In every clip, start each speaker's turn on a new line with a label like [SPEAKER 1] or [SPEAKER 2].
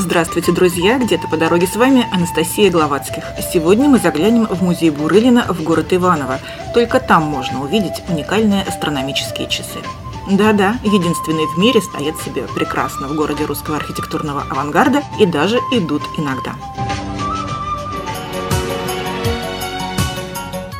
[SPEAKER 1] Здравствуйте, друзья! Где-то по дороге с вами Анастасия Гловацких. Сегодня мы заглянем в музей Бурылина в город Иваново. Только там можно увидеть уникальные астрономические часы. Да-да, единственные в мире стоят себе прекрасно в городе русского архитектурного авангарда и даже идут иногда.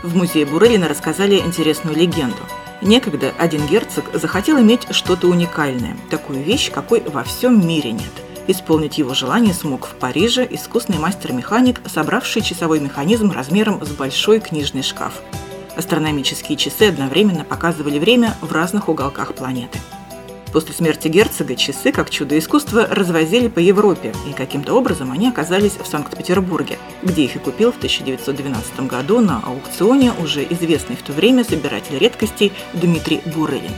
[SPEAKER 1] В музее Бурылина рассказали интересную легенду. Некогда один герцог захотел иметь что-то уникальное, такую вещь, какой во всем мире нет. Исполнить его желание смог в Париже искусный мастер-механик, собравший часовой механизм размером с большой книжный шкаф. Астрономические часы одновременно показывали время в разных уголках планеты. После смерти герцога часы, как чудо искусства, развозили по Европе, и каким-то образом они оказались в Санкт-Петербурге, где их и купил в 1912 году на аукционе уже известный в то время собиратель редкостей Дмитрий Бурылин.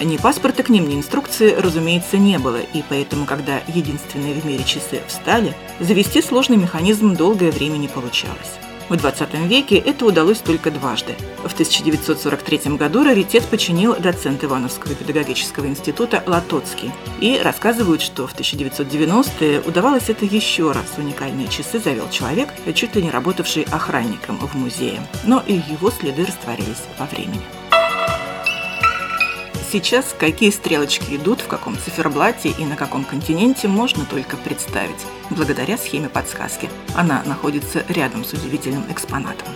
[SPEAKER 1] Ни паспорта к ним, ни инструкции, разумеется, не было, и поэтому, когда единственные в мире часы встали, завести сложный механизм долгое время не получалось. В 20 веке это удалось только дважды. В 1943 году раритет починил доцент Ивановского педагогического института Латоцкий. И рассказывают, что в 1990-е удавалось это еще раз. Уникальные часы завел человек, чуть ли не работавший охранником в музее. Но и его следы растворились во времени. Сейчас какие стрелочки идут, в каком циферблате и на каком континенте можно только представить, благодаря схеме подсказки. Она находится рядом с удивительным экспонатом.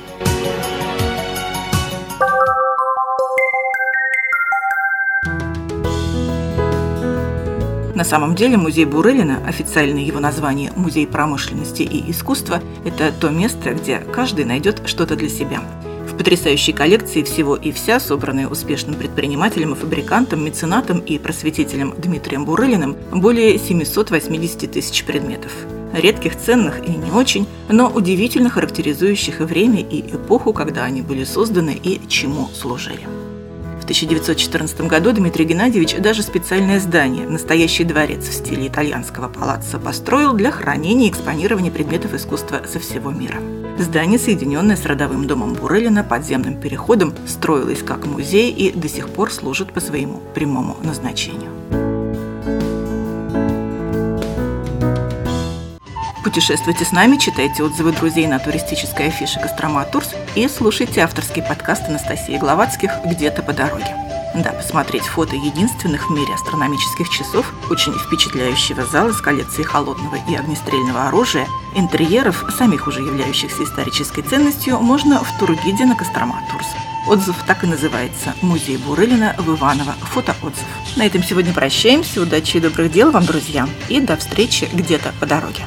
[SPEAKER 1] На самом деле музей Бурылина, официальное его название «Музей промышленности и искусства», это то место, где каждый найдет что-то для себя – потрясающей коллекции всего и вся, собранной успешным предпринимателем фабрикантом, меценатом и просветителем Дмитрием Бурылиным, более 780 тысяч предметов. Редких, ценных и не очень, но удивительно характеризующих и время, и эпоху, когда они были созданы и чему служили. В 1914 году Дмитрий Геннадьевич даже специальное здание, настоящий дворец в стиле итальянского палаца, построил для хранения и экспонирования предметов искусства со всего мира. Здание, соединенное с родовым домом Бурелина подземным переходом, строилось как музей и до сих пор служит по своему прямому назначению. Путешествуйте с нами, читайте отзывы друзей на туристической афише «Кострома Турс» и слушайте авторский подкаст Анастасии Гловацких «Где-то по дороге». Да, посмотреть фото единственных в мире астрономических часов, очень впечатляющего зала с коллекцией холодного и огнестрельного оружия, интерьеров, самих уже являющихся исторической ценностью, можно в тургиде на Кострома Турс. Отзыв так и называется «Музей Бурылина в Иваново. Фотоотзыв». На этом сегодня прощаемся. Удачи и добрых дел вам, друзья. И до встречи где-то по дороге.